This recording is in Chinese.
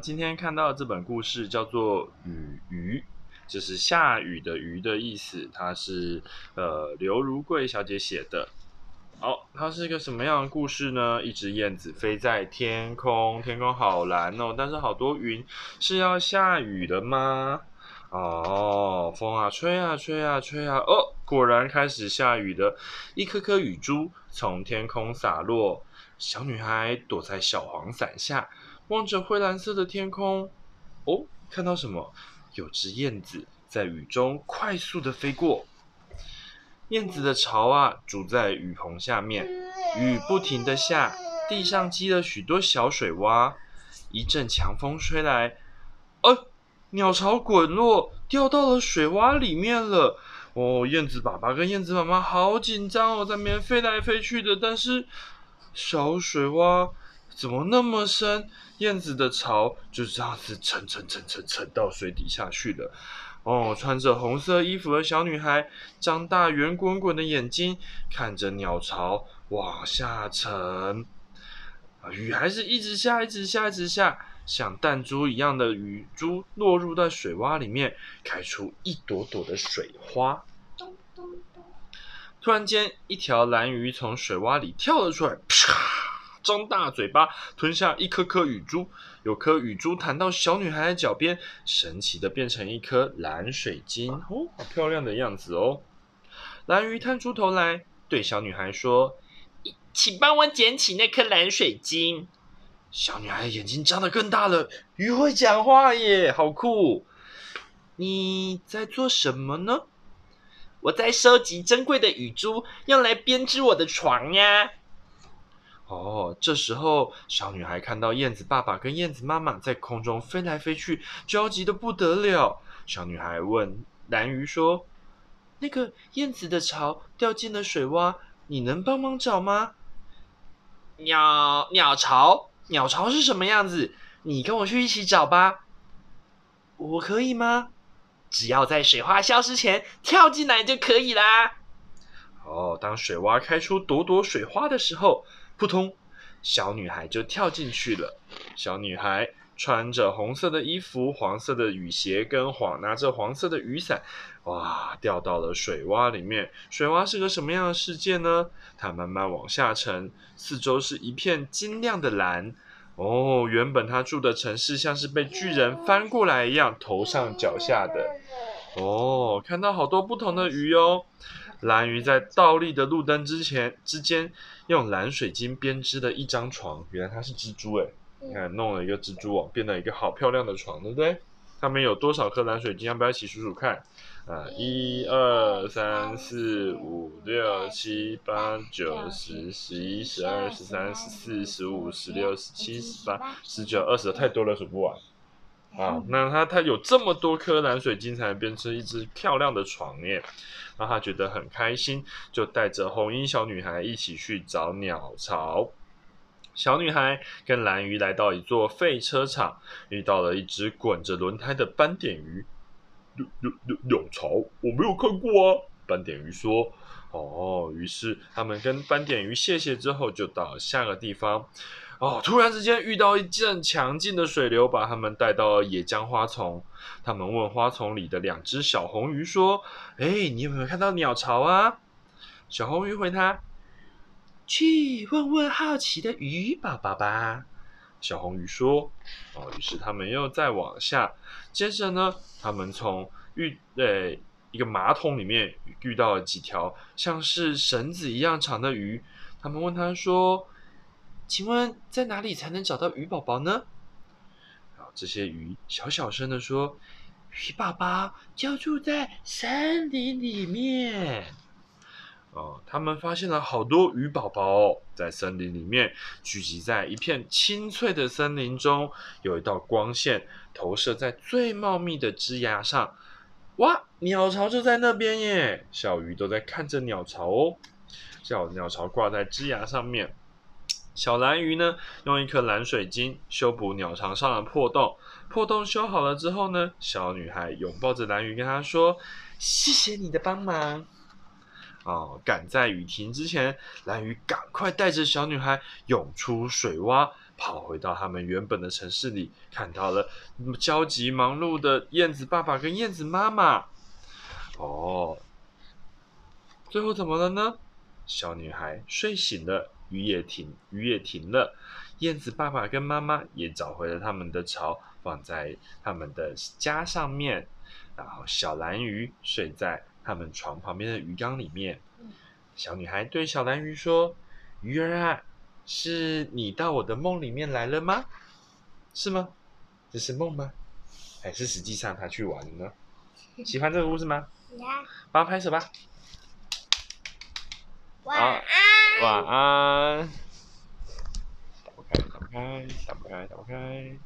今天看到的这本故事叫做《雨鱼》，就是下雨的“雨”的意思。它是呃刘如桂小姐写的。好，它是一个什么样的故事呢？一只燕子飞在天空，天空好蓝哦，但是好多云，是要下雨的吗？哦，风啊，吹啊，吹啊，吹啊，哦，果然开始下雨了。一颗颗雨珠从天空洒落，小女孩躲在小黄伞下，望着灰蓝色的天空。哦，看到什么？有只燕子在雨中快速地飞过。燕子的巢啊，住在雨棚下面，雨不停地下，地上积了许多小水洼。一阵强风吹来，呃鸟巢滚落，掉到了水洼里面了。哦，燕子爸爸跟燕子妈妈好紧张哦，在那边飞来飞去的。但是小水洼怎么那么深？燕子的巢就这样子沉沉沉沉沉到水底下去了。哦，穿着红色衣服的小女孩张大圆滚滚的眼睛，看着鸟巢往下沉。雨还是一直下，一直下，一直下。像弹珠一样的雨珠落入在水洼里面，开出一朵朵的水花。突然间，一条蓝鱼从水洼里跳了出来，啪！张大嘴巴吞下一颗颗雨珠，有颗雨珠弹到小女孩的脚边，神奇的变成一颗蓝水晶。哦，好漂亮的样子哦！蓝鱼探出头来，对小女孩说：“请帮我捡起那颗蓝水晶。”小女孩眼睛张得更大了，鱼会讲话耶，好酷！你在做什么呢？我在收集珍贵的雨珠，用来编织我的床呀。哦，这时候小女孩看到燕子爸爸跟燕子妈妈在空中飞来飞去，焦急得不得了。小女孩问蓝鱼说：“那个燕子的巢掉进了水洼，你能帮忙找吗？”鸟鸟巢。鸟巢是什么样子？你跟我去一起找吧。我可以吗？只要在水花消失前跳进来就可以啦。哦，当水洼开出朵朵水花的时候，扑通，小女孩就跳进去了。小女孩穿着红色的衣服、黄色的雨鞋跟黄拿着黄色的雨伞，哇，掉到了水洼里面。水洼是个什么样的世界呢？它慢慢往下沉，四周是一片晶亮的蓝。哦，原本他住的城市像是被巨人翻过来一样，头上脚下的。哦，看到好多不同的鱼哦。蓝鱼在倒立的路灯之前之间，用蓝水晶编织的一张床。原来它是蜘蛛诶，你看弄了一个蜘蛛网，变了一个好漂亮的床，对不对？上面有多少颗蓝水晶？要不要一起数数看？啊，一二三四五六七八九十十一十二十三十四十五十六十七十八十九二十，太多了，数不完。啊，那他他有这么多颗蓝水晶，才能变成一只漂亮的床耶。让他觉得很开心，就带着红衣小女孩一起去找鸟巢。小女孩跟蓝鱼来到一座废车场，遇到了一只滚着轮胎的斑点鱼。鸟鸟鸟巢，我没有看过啊。斑点鱼说：“哦。”于是他们跟斑点鱼谢谢之后，就到下个地方。哦，突然之间遇到一阵强劲的水流，把他们带到了野江花丛。他们问花丛里的两只小红鱼说：“哎，你有没有看到鸟巢啊？”小红鱼回他：“去问问好奇的鱼宝宝吧。”小红鱼说：“哦。”于是他们又再往下，接着呢，他们从遇呃一个马桶里面遇到了几条像是绳子一样长的鱼。他们问他说：“请问在哪里才能找到鱼宝宝呢？”然后这些鱼小小声的说：“鱼宝宝就住在森林里面。”哦，他们发现了好多鱼宝宝在森林里面聚集在一片青翠的森林中，有一道光线投射在最茂密的枝桠上。哇，鸟巢就在那边耶！小鱼都在看着鸟巢哦。小鸟巢挂在枝桠上面。小蓝鱼呢，用一颗蓝水晶修补鸟巢上的破洞。破洞修好了之后呢，小女孩拥抱着蓝鱼，跟他说：“谢谢你的帮忙。”哦赶在雨停之前，蓝鱼赶快带着小女孩涌出水洼，跑回到他们原本的城市里，看到了焦急忙碌的燕子爸爸跟燕子妈妈。哦，最后怎么了呢？小女孩睡醒了，雨也停，雨也停了。燕子爸爸跟妈妈也找回了他们的巢，放在他们的家上面。然后小蓝鱼睡在他们床旁边的鱼缸里面。小女孩对小蓝鱼说：“鱼儿啊。”是你到我的梦里面来了吗？是吗？这是梦吗？还是实际上他去玩了呢？喜欢这个故事吗？喜欢。帮他拍手吧。晚安。晚安。打不开，打不开，打不开，打不开。